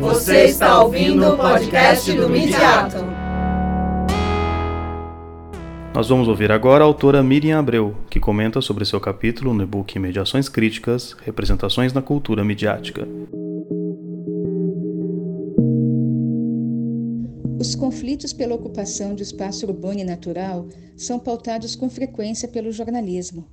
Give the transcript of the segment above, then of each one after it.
Você está ouvindo o podcast do Midiato. Nós vamos ouvir agora a autora Miriam Abreu, que comenta sobre seu capítulo no e-book Mediações Críticas, Representações na Cultura Midiática. Os conflitos pela ocupação de espaço urbano e natural são pautados com frequência pelo jornalismo.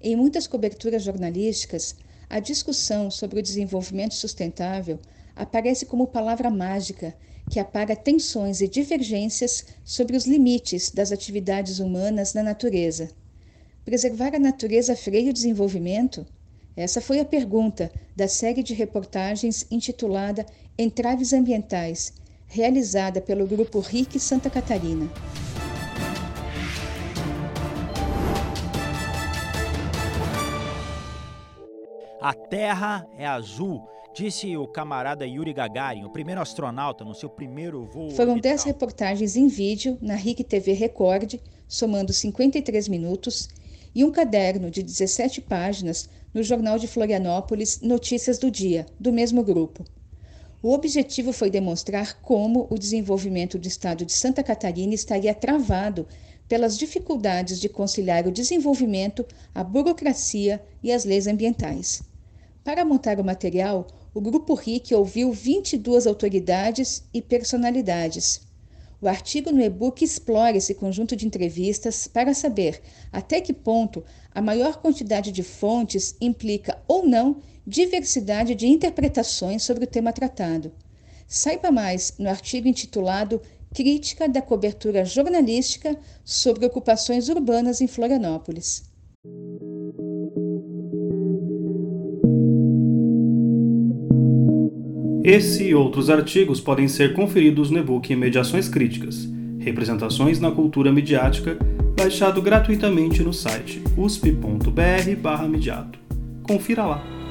Em muitas coberturas jornalísticas, a discussão sobre o desenvolvimento sustentável aparece como palavra mágica que apaga tensões e divergências sobre os limites das atividades humanas na natureza. Preservar a natureza freia o desenvolvimento? Essa foi a pergunta da série de reportagens intitulada Entraves Ambientais, realizada pelo grupo RIC Santa Catarina. A Terra é azul, disse o camarada Yuri Gagarin, o primeiro astronauta no seu primeiro voo. Foram 10 reportagens em vídeo na RIC TV Record, somando 53 minutos, e um caderno de 17 páginas no Jornal de Florianópolis Notícias do Dia, do mesmo grupo. O objetivo foi demonstrar como o desenvolvimento do estado de Santa Catarina estaria travado pelas dificuldades de conciliar o desenvolvimento, a burocracia e as leis ambientais. Para montar o material, o Grupo RIC ouviu 22 autoridades e personalidades. O artigo no e-book explora esse conjunto de entrevistas para saber até que ponto a maior quantidade de fontes implica ou não diversidade de interpretações sobre o tema tratado. Saiba mais no artigo intitulado Crítica da cobertura jornalística sobre ocupações urbanas em Florianópolis. Esse e outros artigos podem ser conferidos no e-book Mediações Críticas, Representações na Cultura Midiática, baixado gratuitamente no site usp.br/mediato. Confira lá.